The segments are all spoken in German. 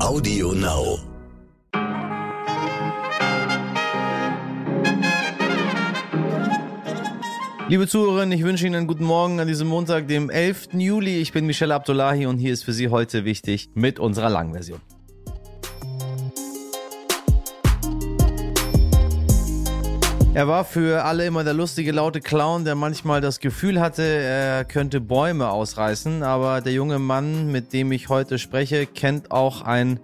Audio Now. Liebe Zuhörerinnen, ich wünsche Ihnen einen guten Morgen an diesem Montag, dem 11. Juli. Ich bin Michelle Abdullahi und hier ist für Sie heute wichtig mit unserer langen Er war für alle immer der lustige, laute Clown, der manchmal das Gefühl hatte, er könnte Bäume ausreißen. Aber der junge Mann, mit dem ich heute spreche, kennt auch ein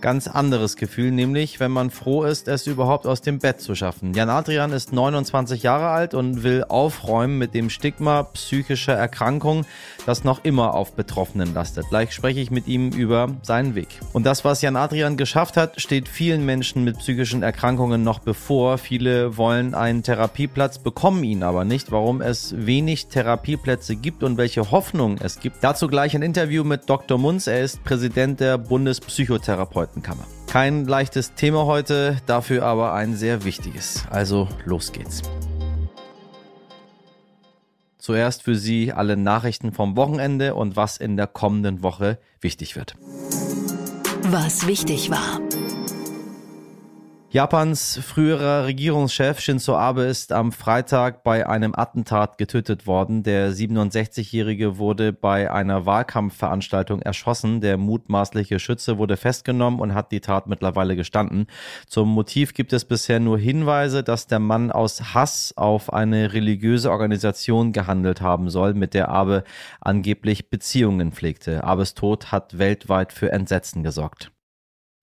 ganz anderes Gefühl, nämlich wenn man froh ist, es überhaupt aus dem Bett zu schaffen. Jan Adrian ist 29 Jahre alt und will aufräumen mit dem Stigma psychischer Erkrankung, das noch immer auf Betroffenen lastet. Gleich spreche ich mit ihm über seinen Weg. Und das, was Jan Adrian geschafft hat, steht vielen Menschen mit psychischen Erkrankungen noch bevor. Viele wollen einen Therapieplatz, bekommen ihn aber nicht. Warum es wenig Therapieplätze gibt und welche Hoffnung es gibt. Dazu gleich ein Interview mit Dr. Munz. Er ist Präsident der Bundespsychotherapeuten. Expertenkammer. Kein leichtes Thema heute, dafür aber ein sehr wichtiges. Also los geht's. Zuerst für Sie alle Nachrichten vom Wochenende und was in der kommenden Woche wichtig wird. Was wichtig war. Japans früherer Regierungschef Shinzo Abe ist am Freitag bei einem Attentat getötet worden. Der 67-Jährige wurde bei einer Wahlkampfveranstaltung erschossen. Der mutmaßliche Schütze wurde festgenommen und hat die Tat mittlerweile gestanden. Zum Motiv gibt es bisher nur Hinweise, dass der Mann aus Hass auf eine religiöse Organisation gehandelt haben soll, mit der Abe angeblich Beziehungen pflegte. Abes Tod hat weltweit für Entsetzen gesorgt.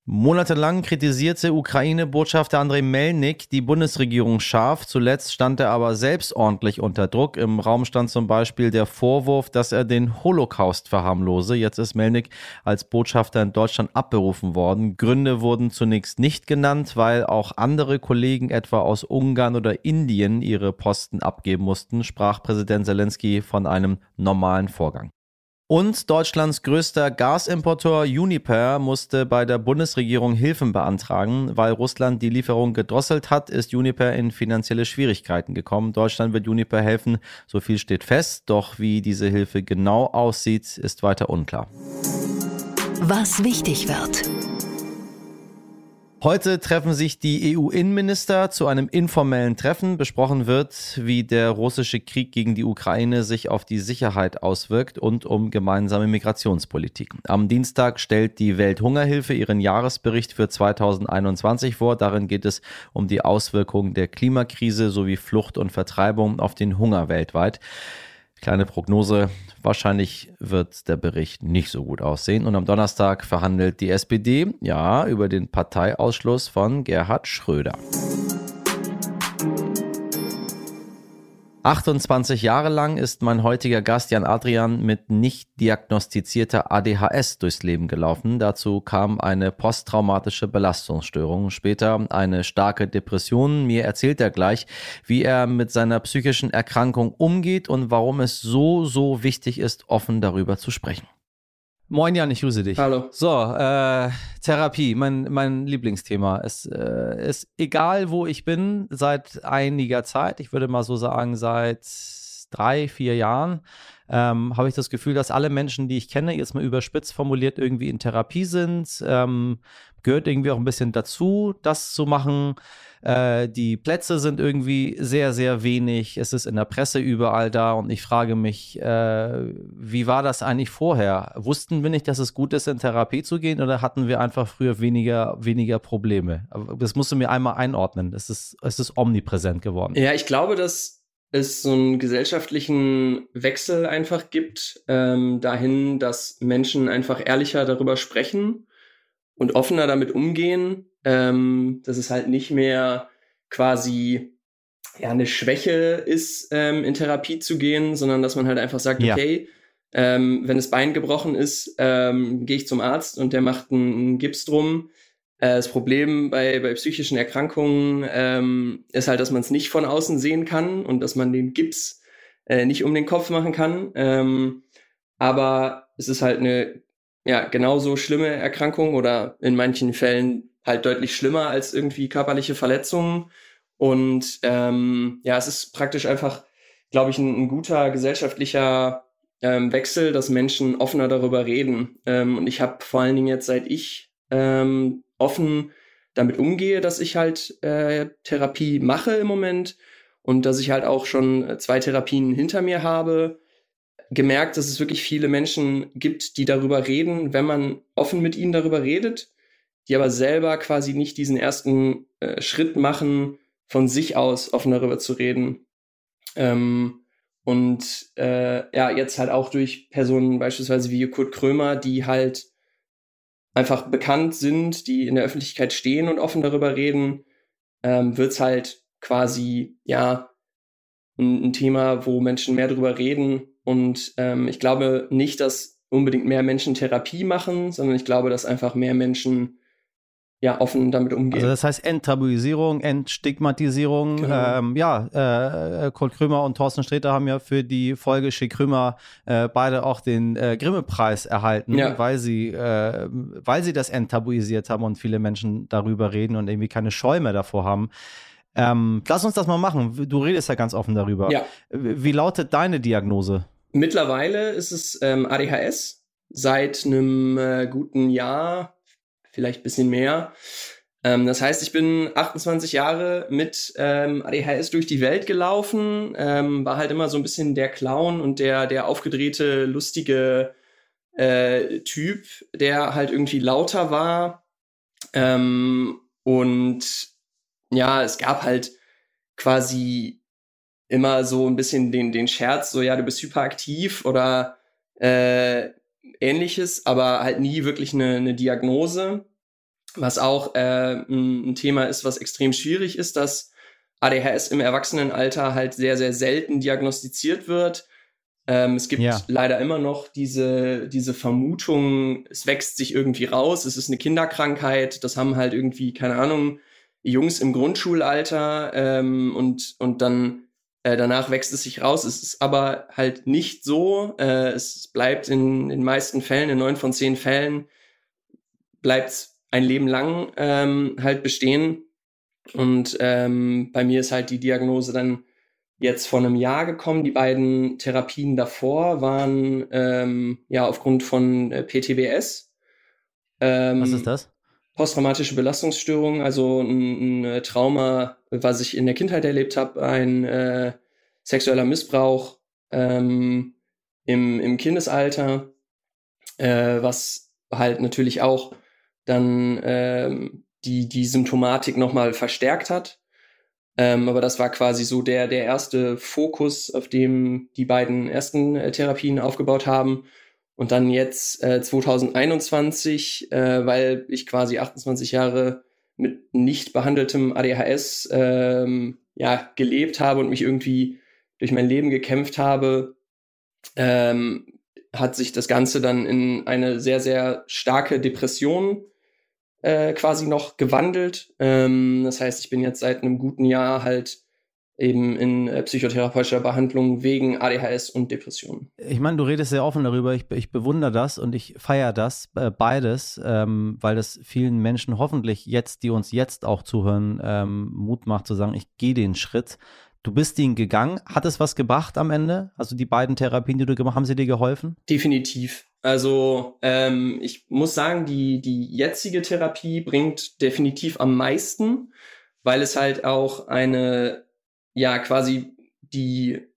Monatelang kritisierte Ukraine-Botschafter Andrei Melnik die Bundesregierung scharf. Zuletzt stand er aber selbst ordentlich unter Druck. Im Raum stand zum Beispiel der Vorwurf, dass er den Holocaust verharmlose. Jetzt ist Melnik als Botschafter in Deutschland abberufen worden. Gründe wurden zunächst nicht genannt, weil auch andere Kollegen etwa aus Ungarn oder Indien ihre Posten abgeben mussten, sprach Präsident Zelensky von einem normalen Vorgang. Und Deutschlands größter Gasimporteur Uniper musste bei der Bundesregierung Hilfen beantragen. Weil Russland die Lieferung gedrosselt hat, ist Uniper in finanzielle Schwierigkeiten gekommen. Deutschland wird Uniper helfen, so viel steht fest. Doch wie diese Hilfe genau aussieht, ist weiter unklar. Was wichtig wird. Heute treffen sich die EU-Innenminister zu einem informellen Treffen. Besprochen wird, wie der russische Krieg gegen die Ukraine sich auf die Sicherheit auswirkt und um gemeinsame Migrationspolitik. Am Dienstag stellt die Welthungerhilfe ihren Jahresbericht für 2021 vor. Darin geht es um die Auswirkungen der Klimakrise sowie Flucht und Vertreibung auf den Hunger weltweit. Kleine Prognose, wahrscheinlich wird der Bericht nicht so gut aussehen. Und am Donnerstag verhandelt die SPD, ja, über den Parteiausschluss von Gerhard Schröder. 28 Jahre lang ist mein heutiger Gast Jan Adrian mit nicht diagnostizierter ADHS durchs Leben gelaufen. Dazu kam eine posttraumatische Belastungsstörung, später eine starke Depression. Mir erzählt er gleich, wie er mit seiner psychischen Erkrankung umgeht und warum es so, so wichtig ist, offen darüber zu sprechen. Moin Jan, ich grüße dich. Hallo. So, äh, Therapie, mein, mein Lieblingsthema. Es äh, ist egal, wo ich bin, seit einiger Zeit, ich würde mal so sagen, seit drei, vier Jahren, ähm, habe ich das Gefühl, dass alle Menschen, die ich kenne, jetzt mal überspitzt formuliert, irgendwie in Therapie sind. Ähm, gehört irgendwie auch ein bisschen dazu, das zu machen. Äh, die Plätze sind irgendwie sehr, sehr wenig. Es ist in der Presse überall da und ich frage mich, äh, wie war das eigentlich vorher? Wussten wir nicht, dass es gut ist, in Therapie zu gehen oder hatten wir einfach früher weniger, weniger Probleme? Das musst du mir einmal einordnen. Es ist, es ist omnipräsent geworden. Ja, ich glaube, dass es so einen gesellschaftlichen Wechsel einfach gibt, ähm, dahin, dass Menschen einfach ehrlicher darüber sprechen und offener damit umgehen, ähm, dass es halt nicht mehr quasi ja eine Schwäche ist, ähm, in Therapie zu gehen, sondern dass man halt einfach sagt, ja. okay, ähm, wenn das Bein gebrochen ist, ähm, gehe ich zum Arzt und der macht einen, einen Gips drum. Äh, das Problem bei, bei psychischen Erkrankungen ähm, ist halt, dass man es nicht von außen sehen kann und dass man den Gips äh, nicht um den Kopf machen kann. Ähm, aber es ist halt eine ja, genauso schlimme Erkrankung oder in manchen Fällen halt deutlich schlimmer als irgendwie körperliche Verletzungen. Und ähm, ja, es ist praktisch einfach, glaube ich, ein, ein, guter gesellschaftlicher ähm, Wechsel, dass Menschen offener darüber reden. Ähm, und ich habe vor allen Dingen jetzt, seit ich ähm, offen damit umgehe, dass ich halt äh, Therapie mache im Moment und dass ich halt auch schon zwei Therapien hinter mir habe, gemerkt, dass es wirklich viele Menschen gibt, die darüber reden, wenn man offen mit ihnen darüber redet, die aber selber quasi nicht diesen ersten äh, Schritt machen, von sich aus offen darüber zu reden. Ähm, und äh, ja, jetzt halt auch durch Personen beispielsweise wie Kurt Krömer, die halt einfach bekannt sind, die in der Öffentlichkeit stehen und offen darüber reden, ähm, wird es halt quasi, ja, ein, ein, Thema, wo Menschen mehr darüber reden. Und ähm, ich glaube nicht, dass unbedingt mehr Menschen Therapie machen, sondern ich glaube, dass einfach mehr Menschen ja, offen damit umgehen. Also das heißt Enttabuisierung, Entstigmatisierung. Genau. Ähm, ja, äh, Kurt Krömer und Thorsten Sträter haben ja für die Folge Schick Krömer äh, beide auch den äh, Grimme-Preis erhalten, ja. weil, sie, äh, weil sie das enttabuisiert haben und viele Menschen darüber reden und irgendwie keine Scheu mehr davor haben. Ähm, lass uns das mal machen. Du redest ja ganz offen darüber. Ja. Wie lautet deine Diagnose? Mittlerweile ist es ähm, ADHS. Seit einem äh, guten Jahr vielleicht ein bisschen mehr. Ähm, das heißt, ich bin 28 Jahre mit ähm, ADHS durch die Welt gelaufen, ähm, war halt immer so ein bisschen der Clown und der, der aufgedrehte, lustige äh, Typ, der halt irgendwie lauter war. Ähm, und ja, es gab halt quasi immer so ein bisschen den, den Scherz, so ja, du bist hyperaktiv oder äh, ähnliches, aber halt nie wirklich eine, eine Diagnose. Was auch äh, ein Thema ist, was extrem schwierig ist, dass ADHS im Erwachsenenalter halt sehr, sehr selten diagnostiziert wird. Ähm, es gibt ja. leider immer noch diese, diese Vermutung, es wächst sich irgendwie raus, es ist eine Kinderkrankheit, das haben halt irgendwie, keine Ahnung, Jungs im Grundschulalter ähm, und, und dann äh, danach wächst es sich raus. Es ist aber halt nicht so. Äh, es bleibt in den meisten Fällen, in neun von zehn Fällen, bleibt ein Leben lang ähm, halt bestehen. Und ähm, bei mir ist halt die Diagnose dann jetzt vor einem Jahr gekommen. Die beiden Therapien davor waren ähm, ja aufgrund von äh, PTBS. Ähm, Was ist das? Posttraumatische Belastungsstörung, also ein, ein, äh, Trauma, was ich in der Kindheit erlebt habe, ein äh, sexueller Missbrauch ähm, im, im Kindesalter, äh, was halt natürlich auch dann ähm, die, die Symptomatik nochmal verstärkt hat. Ähm, aber das war quasi so der, der erste Fokus, auf dem die beiden ersten äh, Therapien aufgebaut haben. Und dann jetzt äh, 2021, äh, weil ich quasi 28 Jahre mit nicht behandeltem ADHS ähm, ja, gelebt habe und mich irgendwie durch mein Leben gekämpft habe, ähm, hat sich das Ganze dann in eine sehr, sehr starke Depression äh, quasi noch gewandelt. Ähm, das heißt, ich bin jetzt seit einem guten Jahr halt eben in äh, psychotherapeutischer Behandlung wegen ADHS und Depressionen. Ich meine, du redest sehr offen darüber. Ich, ich bewundere das und ich feiere das äh, beides, ähm, weil das vielen Menschen hoffentlich jetzt, die uns jetzt auch zuhören, ähm, Mut macht zu sagen, ich gehe den Schritt. Du bist ihn gegangen. Hat es was gebracht am Ende? Also die beiden Therapien, die du gemacht hast, haben sie dir geholfen? Definitiv. Also ähm, ich muss sagen, die, die jetzige Therapie bringt definitiv am meisten, weil es halt auch eine, ja, quasi die,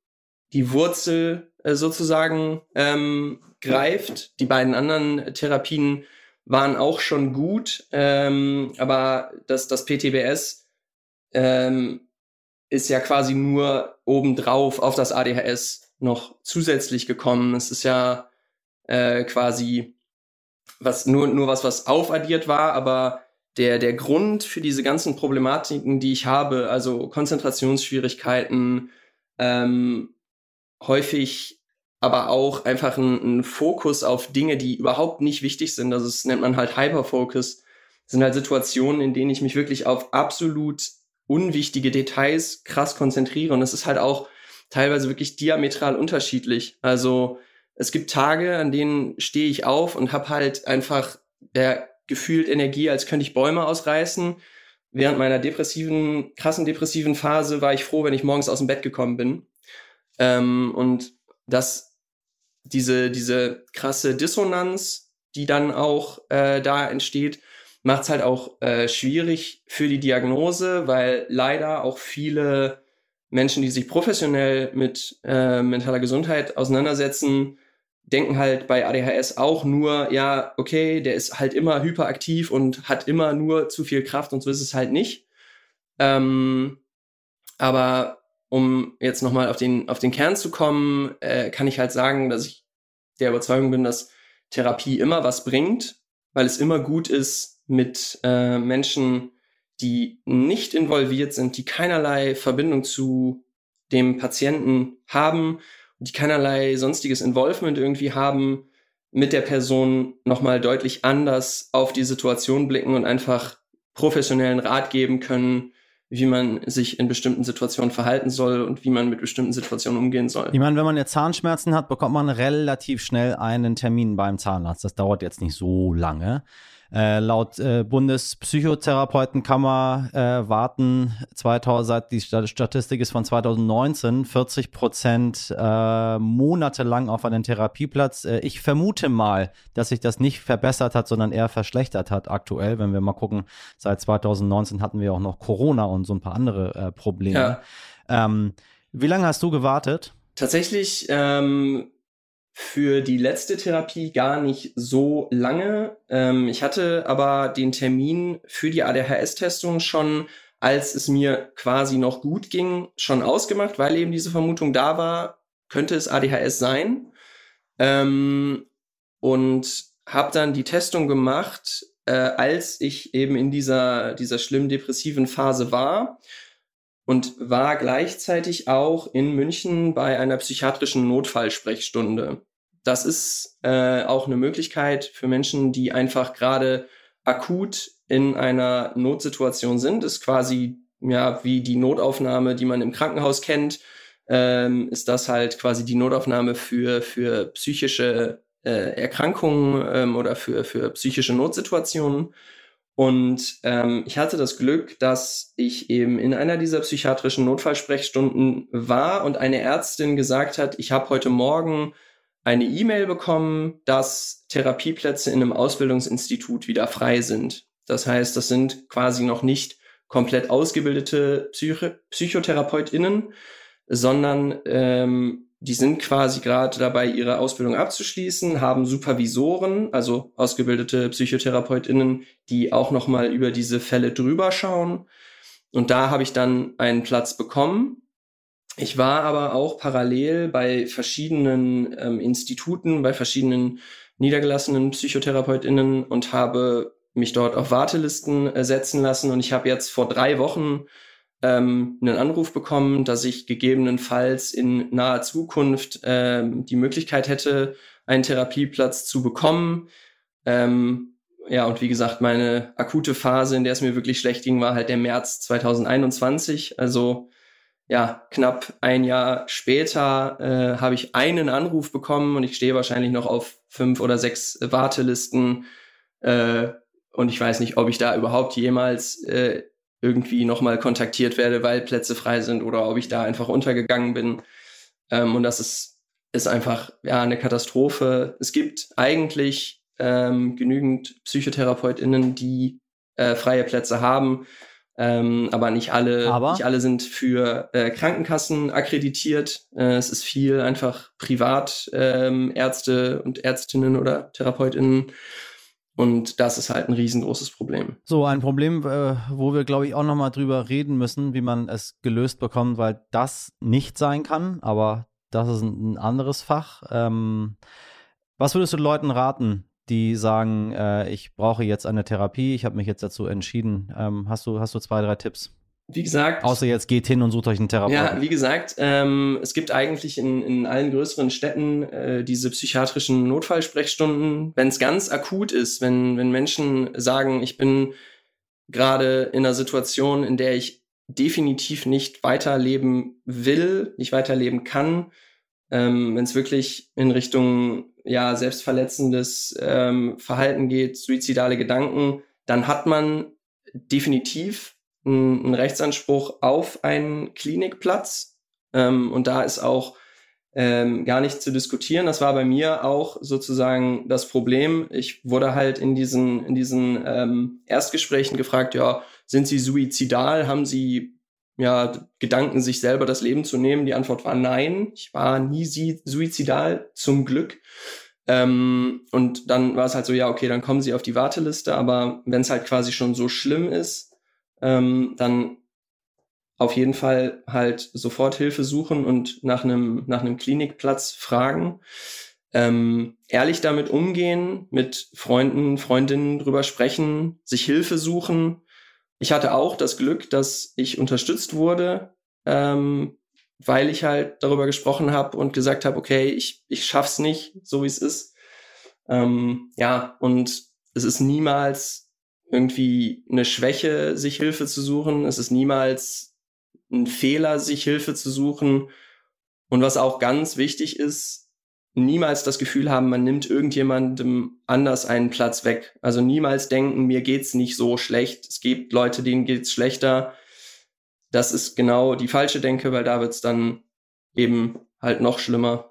die Wurzel äh, sozusagen ähm, greift. Die beiden anderen Therapien waren auch schon gut, ähm, aber das, das PTBS ähm, ist ja quasi nur obendrauf auf das ADHS noch zusätzlich gekommen. Es ist ja äh, quasi was nur, nur was, was aufaddiert war, aber der, der Grund für diese ganzen Problematiken, die ich habe, also Konzentrationsschwierigkeiten, ähm, häufig aber auch einfach ein, ein, Fokus auf Dinge, die überhaupt nicht wichtig sind. Also das nennt man halt Hyperfocus. Das sind halt Situationen, in denen ich mich wirklich auf absolut unwichtige Details krass konzentriere. Und es ist halt auch teilweise wirklich diametral unterschiedlich. Also es gibt Tage, an denen stehe ich auf und habe halt einfach der gefühlt Energie, als könnte ich Bäume ausreißen. Während meiner depressiven, krassen depressiven Phase war ich froh, wenn ich morgens aus dem Bett gekommen bin. Ähm, und dass diese, diese krasse Dissonanz, die dann auch äh, da entsteht, macht es halt auch äh, schwierig für die Diagnose, weil leider auch viele Menschen, die sich professionell mit äh, mentaler Gesundheit auseinandersetzen, denken halt bei ADHS auch nur, ja, okay, der ist halt immer hyperaktiv und hat immer nur zu viel Kraft und so ist es halt nicht. Ähm, aber um jetzt nochmal auf den, auf den Kern zu kommen, äh, kann ich halt sagen, dass ich der Überzeugung bin, dass Therapie immer was bringt, weil es immer gut ist, mit äh, Menschen, die nicht involviert sind, die keinerlei Verbindung zu dem Patienten haben die keinerlei sonstiges Involvement irgendwie haben, mit der Person nochmal deutlich anders auf die Situation blicken und einfach professionellen Rat geben können, wie man sich in bestimmten Situationen verhalten soll und wie man mit bestimmten Situationen umgehen soll. Ich meine, wenn man jetzt Zahnschmerzen hat, bekommt man relativ schnell einen Termin beim Zahnarzt. Das dauert jetzt nicht so lange. Äh, laut äh, Bundespsychotherapeutenkammer äh, warten 2000, seit die Statistik ist von 2019 40 Prozent äh, monatelang auf einen Therapieplatz. Äh, ich vermute mal, dass sich das nicht verbessert hat, sondern eher verschlechtert hat aktuell. Wenn wir mal gucken, seit 2019 hatten wir auch noch Corona und so ein paar andere äh, Probleme. Ja. Ähm, wie lange hast du gewartet? Tatsächlich ähm, für die letzte Therapie gar nicht so lange. Ähm, ich hatte aber den Termin für die ADHS-Testung schon, als es mir quasi noch gut ging, schon ausgemacht, weil eben diese Vermutung da war, könnte es ADHS sein. Ähm, und habe dann die Testung gemacht, äh, als ich eben in dieser, dieser schlimm depressiven Phase war und war gleichzeitig auch in München bei einer psychiatrischen Notfallsprechstunde. Das ist äh, auch eine Möglichkeit für Menschen, die einfach gerade akut in einer Notsituation sind. Ist quasi ja wie die Notaufnahme, die man im Krankenhaus kennt, ähm, ist das halt quasi die Notaufnahme für für psychische äh, Erkrankungen ähm, oder für für psychische Notsituationen. Und ähm, ich hatte das Glück, dass ich eben in einer dieser psychiatrischen Notfallsprechstunden war und eine Ärztin gesagt hat, ich habe heute Morgen eine E-Mail bekommen, dass Therapieplätze in einem Ausbildungsinstitut wieder frei sind. Das heißt, das sind quasi noch nicht komplett ausgebildete Psycho PsychotherapeutInnen, sondern ähm, die sind quasi gerade dabei, ihre Ausbildung abzuschließen, haben Supervisoren, also ausgebildete PsychotherapeutInnen, die auch nochmal über diese Fälle drüber schauen. Und da habe ich dann einen Platz bekommen. Ich war aber auch parallel bei verschiedenen ähm, Instituten, bei verschiedenen niedergelassenen PsychotherapeutInnen und habe mich dort auf Wartelisten äh, setzen lassen. Und ich habe jetzt vor drei Wochen ähm, einen Anruf bekommen, dass ich gegebenenfalls in naher Zukunft ähm, die Möglichkeit hätte, einen Therapieplatz zu bekommen. Ähm, ja, und wie gesagt, meine akute Phase, in der es mir wirklich schlecht ging, war halt der März 2021. Also ja, knapp ein Jahr später äh, habe ich einen Anruf bekommen und ich stehe wahrscheinlich noch auf fünf oder sechs Wartelisten. Äh, und ich weiß nicht, ob ich da überhaupt jemals äh, irgendwie nochmal kontaktiert werde, weil Plätze frei sind oder ob ich da einfach untergegangen bin. Ähm, und das ist, ist einfach ja eine Katastrophe. Es gibt eigentlich ähm, genügend PsychotherapeutInnen, die äh, freie Plätze haben. Ähm, aber nicht alle, aber? nicht alle sind für äh, Krankenkassen akkreditiert. Äh, es ist viel einfach Privatärzte ähm, und Ärztinnen oder TherapeutInnen und das ist halt ein riesengroßes Problem. So, ein Problem, äh, wo wir, glaube ich, auch nochmal drüber reden müssen, wie man es gelöst bekommt, weil das nicht sein kann, aber das ist ein, anderes Fach. Ähm, was würdest du Leuten raten, die sagen, äh, ich brauche jetzt eine Therapie, ich habe mich jetzt dazu entschieden? Ähm, hast, du, hast du zwei, drei Tipps? Wie gesagt. Außer jetzt geht hin und sucht euch einen Therapeuten. Ja, wie gesagt, ähm, es gibt eigentlich in, in allen größeren Städten äh, diese psychiatrischen Notfallsprechstunden. Wenn es ganz akut ist, wenn, wenn Menschen sagen, ich bin gerade in einer Situation, in der ich definitiv nicht weiterleben will, nicht weiterleben kann, ähm, wenn es wirklich in Richtung ja selbstverletzendes ähm, Verhalten geht, suizidale Gedanken, dann hat man definitiv einen Rechtsanspruch auf einen Klinikplatz. Ähm, und da ist auch ähm, gar nicht zu diskutieren. Das war bei mir auch sozusagen das Problem. Ich wurde halt in diesen, in diesen ähm, Erstgesprächen gefragt, ja, sind Sie suizidal? Haben Sie ja Gedanken, sich selber das Leben zu nehmen? Die Antwort war nein. Ich war nie suizidal, zum Glück. Ähm, und dann war es halt so, ja, okay, dann kommen Sie auf die Warteliste, aber wenn es halt quasi schon so schlimm ist, ähm, dann auf jeden Fall halt sofort Hilfe suchen und nach einem, nach einem Klinikplatz fragen. Ähm, ehrlich damit umgehen, mit Freunden, Freundinnen drüber sprechen, sich Hilfe suchen. Ich hatte auch das Glück, dass ich unterstützt wurde, ähm, weil ich halt darüber gesprochen habe und gesagt habe, okay, ich, ich schaff's nicht, so wie es ist. Ähm, ja, und es ist niemals irgendwie eine Schwäche, sich Hilfe zu suchen. Es ist niemals ein Fehler, sich Hilfe zu suchen. Und was auch ganz wichtig ist, niemals das Gefühl haben, man nimmt irgendjemandem anders einen Platz weg. Also niemals denken, mir geht's nicht so schlecht. Es gibt Leute, denen geht's schlechter. Das ist genau die falsche Denke, weil da wird's dann eben halt noch schlimmer,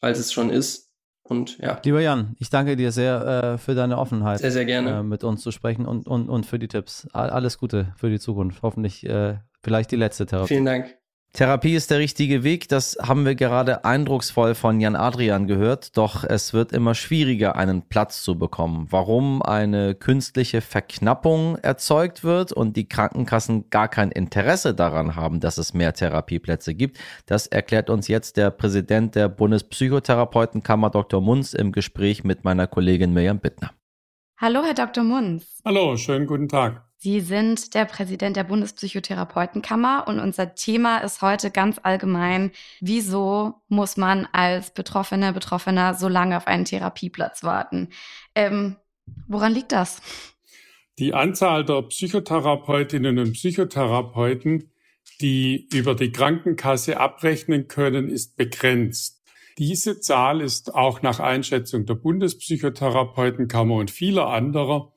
als es schon ist. Und ja. Lieber Jan, ich danke dir sehr äh, für deine Offenheit. Sehr, sehr gerne. Äh, mit uns zu sprechen und, und, und für die Tipps. Alles Gute für die Zukunft. Hoffentlich äh, vielleicht die letzte Therapie. Vielen Dank. Therapie ist der richtige Weg, das haben wir gerade eindrucksvoll von Jan Adrian gehört, doch es wird immer schwieriger, einen Platz zu bekommen. Warum eine künstliche Verknappung erzeugt wird und die Krankenkassen gar kein Interesse daran haben, dass es mehr Therapieplätze gibt, das erklärt uns jetzt der Präsident der Bundespsychotherapeutenkammer Dr. Munz im Gespräch mit meiner Kollegin Mirjam Bittner. Hallo, Herr Dr. Munz. Hallo, schönen guten Tag. Sie sind der Präsident der Bundespsychotherapeutenkammer und unser Thema ist heute ganz allgemein, wieso muss man als Betroffene, Betroffener so lange auf einen Therapieplatz warten? Ähm, woran liegt das? Die Anzahl der Psychotherapeutinnen und Psychotherapeuten, die über die Krankenkasse abrechnen können, ist begrenzt. Diese Zahl ist auch nach Einschätzung der Bundespsychotherapeutenkammer und vieler anderer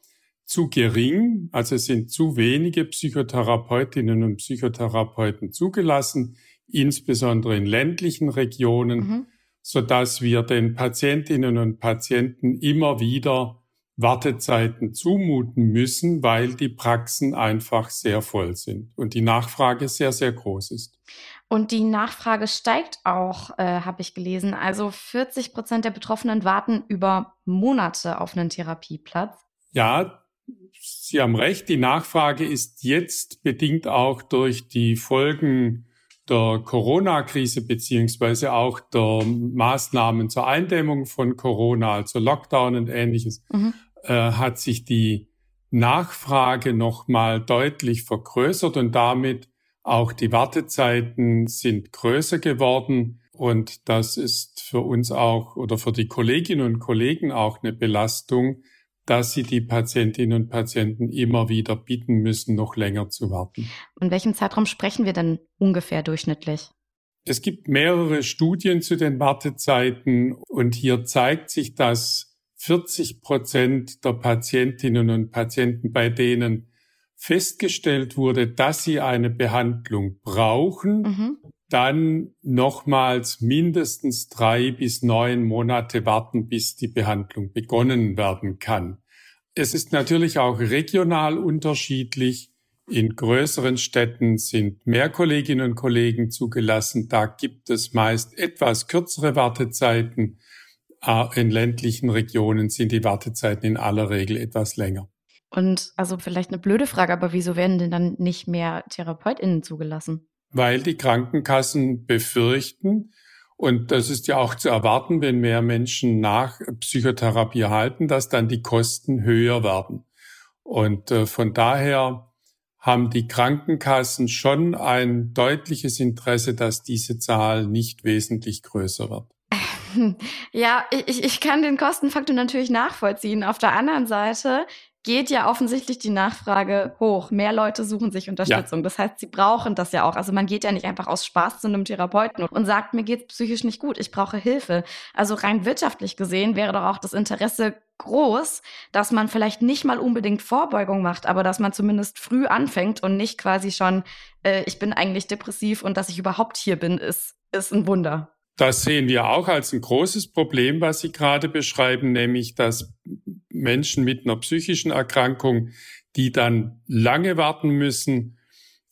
zu gering, also es sind zu wenige Psychotherapeutinnen und Psychotherapeuten zugelassen, insbesondere in ländlichen Regionen, mhm. so dass wir den Patientinnen und Patienten immer wieder Wartezeiten zumuten müssen, weil die Praxen einfach sehr voll sind und die Nachfrage sehr, sehr groß ist. Und die Nachfrage steigt auch, äh, habe ich gelesen. Also 40 Prozent der Betroffenen warten über Monate auf einen Therapieplatz. Ja, Sie haben recht, die Nachfrage ist jetzt bedingt auch durch die Folgen der Corona-Krise beziehungsweise auch der Maßnahmen zur Eindämmung von Corona, also Lockdown und ähnliches, mhm. äh, hat sich die Nachfrage nochmal deutlich vergrößert und damit auch die Wartezeiten sind größer geworden. Und das ist für uns auch oder für die Kolleginnen und Kollegen auch eine Belastung, dass sie die Patientinnen und Patienten immer wieder bitten müssen, noch länger zu warten. In welchem Zeitraum sprechen wir denn ungefähr durchschnittlich? Es gibt mehrere Studien zu den Wartezeiten und hier zeigt sich, dass 40 Prozent der Patientinnen und Patienten, bei denen festgestellt wurde, dass sie eine Behandlung brauchen, mhm. Dann nochmals mindestens drei bis neun Monate warten, bis die Behandlung begonnen werden kann. Es ist natürlich auch regional unterschiedlich. In größeren Städten sind mehr Kolleginnen und Kollegen zugelassen. Da gibt es meist etwas kürzere Wartezeiten. In ländlichen Regionen sind die Wartezeiten in aller Regel etwas länger. Und also vielleicht eine blöde Frage, aber wieso werden denn dann nicht mehr TherapeutInnen zugelassen? Weil die Krankenkassen befürchten, und das ist ja auch zu erwarten, wenn mehr Menschen nach Psychotherapie halten, dass dann die Kosten höher werden. Und äh, von daher haben die Krankenkassen schon ein deutliches Interesse, dass diese Zahl nicht wesentlich größer wird. Ja, ich, ich kann den Kostenfaktor natürlich nachvollziehen. Auf der anderen Seite geht ja offensichtlich die Nachfrage hoch. Mehr Leute suchen sich Unterstützung. Ja. Das heißt, sie brauchen das ja auch. Also man geht ja nicht einfach aus Spaß zu einem Therapeuten und sagt, mir geht's psychisch nicht gut, ich brauche Hilfe. Also rein wirtschaftlich gesehen wäre doch auch das Interesse groß, dass man vielleicht nicht mal unbedingt Vorbeugung macht, aber dass man zumindest früh anfängt und nicht quasi schon, äh, ich bin eigentlich depressiv und dass ich überhaupt hier bin, ist, ist ein Wunder. Das sehen wir auch als ein großes Problem, was Sie gerade beschreiben, nämlich dass Menschen mit einer psychischen Erkrankung, die dann lange warten müssen,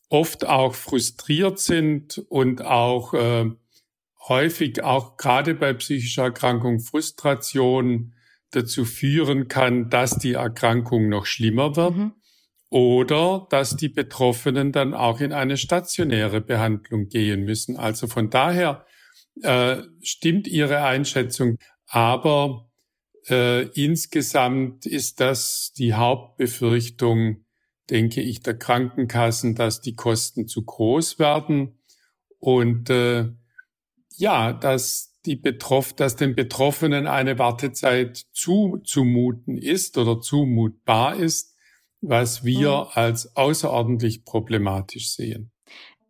oft auch frustriert sind und auch äh, häufig auch gerade bei psychischer Erkrankung Frustration dazu führen kann, dass die Erkrankung noch schlimmer wird mhm. oder dass die Betroffenen dann auch in eine stationäre Behandlung gehen müssen. Also von daher äh, stimmt Ihre Einschätzung, aber äh, insgesamt ist das die Hauptbefürchtung, denke ich, der Krankenkassen, dass die Kosten zu groß werden und äh, ja, dass die Betroff dass den Betroffenen eine Wartezeit zuzumuten ist oder zumutbar ist, was wir mhm. als außerordentlich problematisch sehen.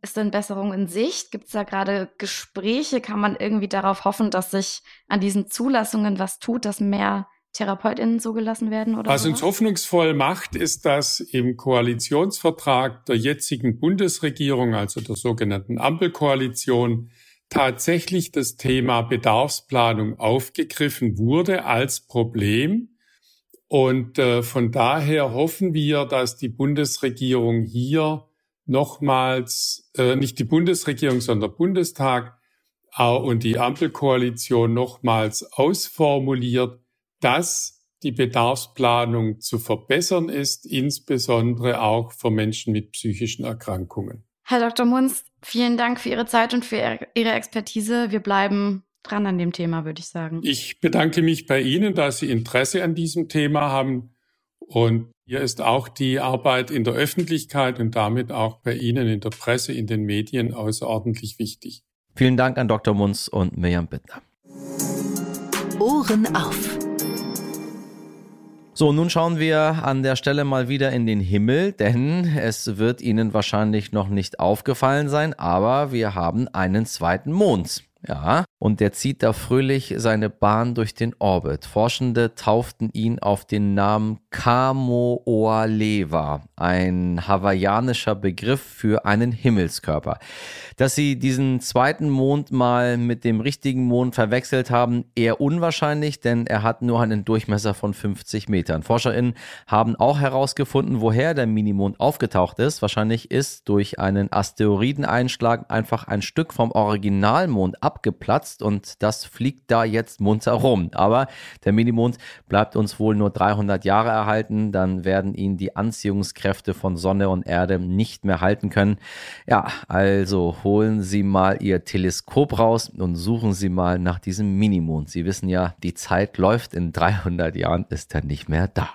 Ist denn Besserung in Sicht? Gibt es da gerade Gespräche? Kann man irgendwie darauf hoffen, dass sich an diesen Zulassungen was tut, dass mehr TherapeutInnen zugelassen werden? Oder was uns hoffnungsvoll macht, ist, dass im Koalitionsvertrag der jetzigen Bundesregierung, also der sogenannten Ampelkoalition, tatsächlich das Thema Bedarfsplanung aufgegriffen wurde als Problem. Und äh, von daher hoffen wir, dass die Bundesregierung hier nochmals, äh, nicht die Bundesregierung, sondern der Bundestag äh, und die Ampelkoalition nochmals ausformuliert, dass die Bedarfsplanung zu verbessern ist, insbesondere auch für Menschen mit psychischen Erkrankungen. Herr Dr. Munz, vielen Dank für Ihre Zeit und für Ihre Expertise. Wir bleiben dran an dem Thema, würde ich sagen. Ich bedanke mich bei Ihnen, dass Sie Interesse an diesem Thema haben. Und hier ist auch die Arbeit in der Öffentlichkeit und damit auch bei Ihnen in der Presse, in den Medien außerordentlich wichtig. Vielen Dank an Dr. Munz und Mirjam Bittner. Ohren auf. So, nun schauen wir an der Stelle mal wieder in den Himmel, denn es wird Ihnen wahrscheinlich noch nicht aufgefallen sein, aber wir haben einen zweiten Mond. Ja, und der zieht da fröhlich seine Bahn durch den Orbit. Forschende tauften ihn auf den Namen Kamo'oalewa, ein hawaiianischer Begriff für einen Himmelskörper. Dass sie diesen zweiten Mond mal mit dem richtigen Mond verwechselt haben, eher unwahrscheinlich, denn er hat nur einen Durchmesser von 50 Metern. ForscherInnen haben auch herausgefunden, woher der Minimond aufgetaucht ist. Wahrscheinlich ist durch einen Asteroideneinschlag einfach ein Stück vom Originalmond abgeplatzt und das fliegt da jetzt munter rum. Aber der Minimond bleibt uns wohl nur 300 Jahre erhalten, dann werden ihn die Anziehungskräfte von Sonne und Erde nicht mehr halten können. Ja, also holen Sie mal Ihr Teleskop raus und suchen Sie mal nach diesem Minimond. Sie wissen ja, die Zeit läuft, in 300 Jahren ist er nicht mehr da.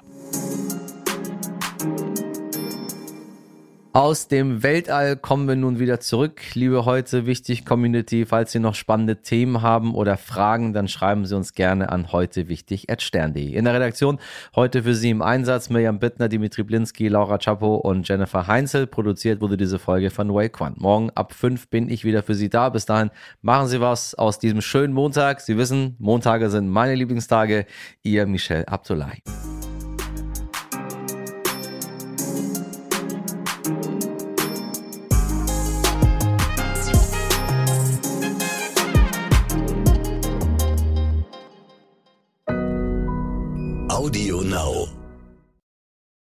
Aus dem Weltall kommen wir nun wieder zurück. Liebe heute wichtig Community, falls Sie noch spannende Themen haben oder Fragen, dann schreiben Sie uns gerne an heute wichtig stern.de. In der Redaktion heute für Sie im Einsatz Mirjam Bittner, Dimitri Blinski, Laura Chapo und Jennifer Heinzel. Produziert wurde diese Folge von Wake One. Morgen ab fünf bin ich wieder für Sie da. Bis dahin machen Sie was aus diesem schönen Montag. Sie wissen, Montage sind meine Lieblingstage. Ihr Michel Abdullahi. Now.